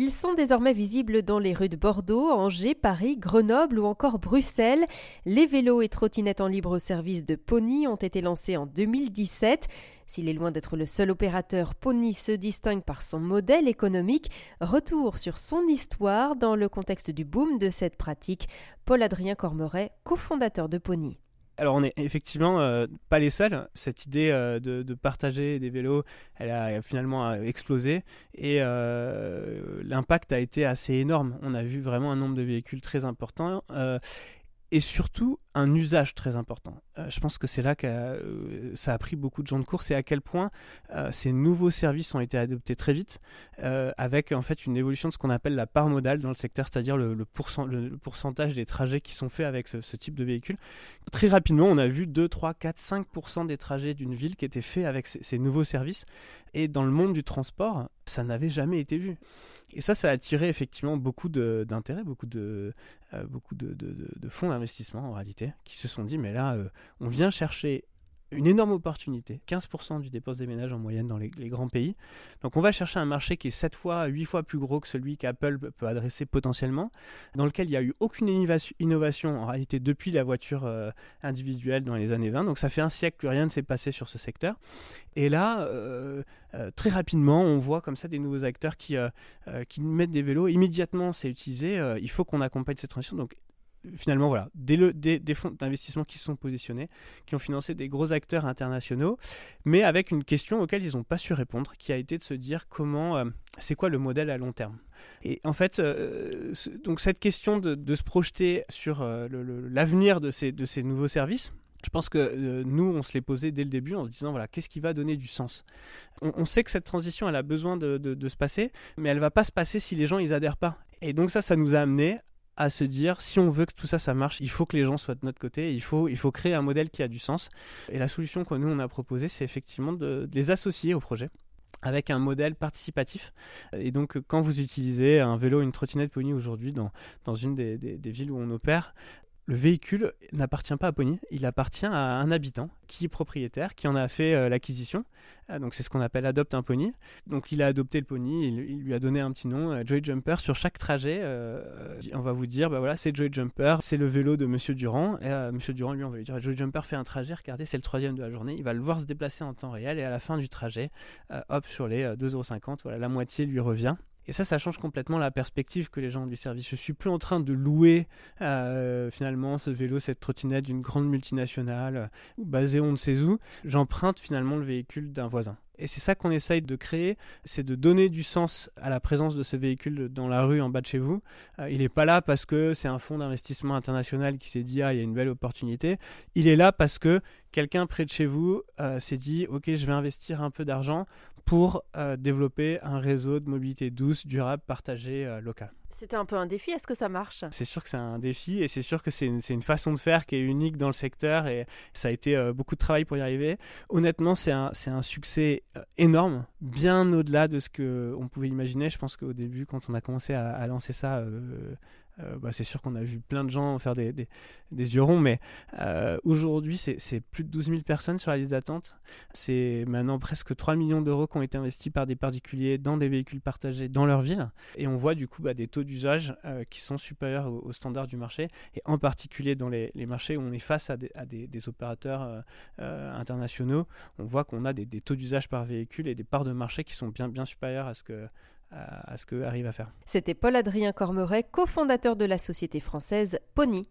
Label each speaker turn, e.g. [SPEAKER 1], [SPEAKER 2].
[SPEAKER 1] Ils sont désormais visibles dans les rues de Bordeaux, Angers, Paris, Grenoble ou encore Bruxelles. Les vélos et trottinettes en libre service de Pony ont été lancés en 2017. S'il est loin d'être le seul opérateur, Pony se distingue par son modèle économique. Retour sur son histoire dans le contexte du boom de cette pratique. Paul-Adrien Cormeret, cofondateur de Pony.
[SPEAKER 2] Alors on n'est effectivement euh, pas les seuls. Cette idée euh, de, partager des vélos, elle a finalement euh, explosé et l'impact a été assez énorme. On a vu vraiment un nombre de véhicules très important et surtout un usage très important. Euh, je pense que c'est là que euh, ça a pris beaucoup de gens de course et à quel point euh, ces nouveaux services ont été adoptés très vite, avec en fait une évolution de ce qu'on appelle la part modale dans le secteur, c'est-à-dire le, pourcentage des trajets qui sont faits avec ce, type de véhicule. Très rapidement, on a vu 2, 3, 4, 5% des trajets d'une ville qui étaient faits avec ces nouveaux services. Et dans le monde du transport, ça n'avait jamais été vu. Et ça, ça a attiré effectivement beaucoup d'intérêt, beaucoup de, beaucoup de, fonds d'investissement en réalité, qui se sont dit, mais là, euh, on vient chercher une énorme opportunité. 15% du dépense des ménages en moyenne dans les, grands pays. Donc on va chercher un marché qui est 7 fois, 8 fois plus gros que celui qu'Apple peut adresser potentiellement, dans lequel il n'y a eu aucune innovation en réalité depuis la voiture euh, individuelle dans les années 20. Donc ça fait un siècle que rien ne s'est passé sur ce secteur. Et là, euh, très rapidement, on voit comme ça des nouveaux acteurs qui, qui mettent des vélos. Immédiatement, c'est utilisé. il faut qu'on accompagne cette transition. Donc finalement, voilà, des, fonds d'investissement qui sont positionnés, qui ont financé des gros acteurs internationaux, mais avec une question auquel ils n'ont pas su répondre, qui a été de se dire comment, euh, c'est quoi le modèle à long terme. Et en fait, euh, donc cette question de, se projeter sur euh, l'avenir de ces, de ces nouveaux services, je pense que nous, on se l'est posé dès le début en se disant, voilà, qu'est-ce qui va donner du sens? On, sait que cette transition, elle a besoin de, de, se passer, mais elle va pas se passer si les gens, ils adhèrent pas. Et donc ça, ça nous a amené à se dire si on veut que tout ça ça marche, il faut que les gens soient de notre côté, il faut, il faut créer un modèle qui a du sens. Et la solution que nous on a proposée, c'est effectivement de, les associer au projet avec un modèle participatif. Et donc, quand vous utilisez un vélo, une trottinette Pony aujourd'hui dans, dans une des, des, villes où on opère, le véhicule n'appartient pas à Pony, il appartient à un habitant qui est propriétaire, qui en a fait euh, l'acquisition. Euh, donc c'est ce qu'on appelle adopte un pony. Donc il a adopté le pony, il, lui a donné un petit nom, euh, Joy Jumper. Sur chaque trajet, on va vous dire, bah voilà, c'est Joy Jumper, c'est le vélo de Monsieur Durand. Et Monsieur Durand, lui, on va lui dire, Joy Jumper fait un trajet, regardez, c'est le troisième de la journée. Il va le voir se déplacer en temps réel et à la fin du trajet, hop, sur les 2,50€, voilà, la moitié lui revient. Et ça, ça change complètement la perspective que les gens ont du service. Je suis plus en train de louer euh, finalement ce vélo, cette trottinette d'une grande multinationale euh, basée on ne sait où. J'emprunte finalement le véhicule d'un voisin. Et c'est ça qu'on essaye de créer, c'est de donner du sens à la présence de ce véhicule dans la rue en bas de chez vous. Euh, il n'est pas là parce que c'est un fonds d'investissement international qui s'est dit ah il y a une belle opportunité. Il est là parce que quelqu'un près de chez vous s'est dit ok je vais investir un peu d'argent pour euh, développer un réseau de mobilité douce, durable, partagé, euh, local.
[SPEAKER 1] C'était un peu un défi, est-ce que ça marche?
[SPEAKER 2] C'est sûr que c'est un défi et c'est sûr que c'est une, façon de faire qui est unique dans le secteur et ça a été euh, beaucoup de travail pour y arriver. Honnêtement, c'est un, succès énorme, bien au-delà de ce qu'on pouvait imaginer. Je pense qu'au début, quand on a commencé à, à lancer ça, euh, bah, c'est sûr qu'on a vu plein de gens faire des, des, yeux ronds, mais euh, aujourd'hui, c'est plus de 12 000 personnes sur la liste d'attente. C'est maintenant presque 3 millions d'euros qui ont été investis par des particuliers dans des véhicules partagés dans leur ville. Et on voit du coup bah, des taux d'usage euh, qui sont supérieurs aux, standards du marché, et en particulier dans les, les, marchés où on est face à des, à des, des opérateurs internationaux. On voit qu'on a des, taux d'usage par véhicule et des parts de marché qui sont bien, bien supérieures à ce que à, ce qu'eux arrivent à faire.
[SPEAKER 1] C'était Paul-Adrien Cormeret, cofondateur de la société française Pony.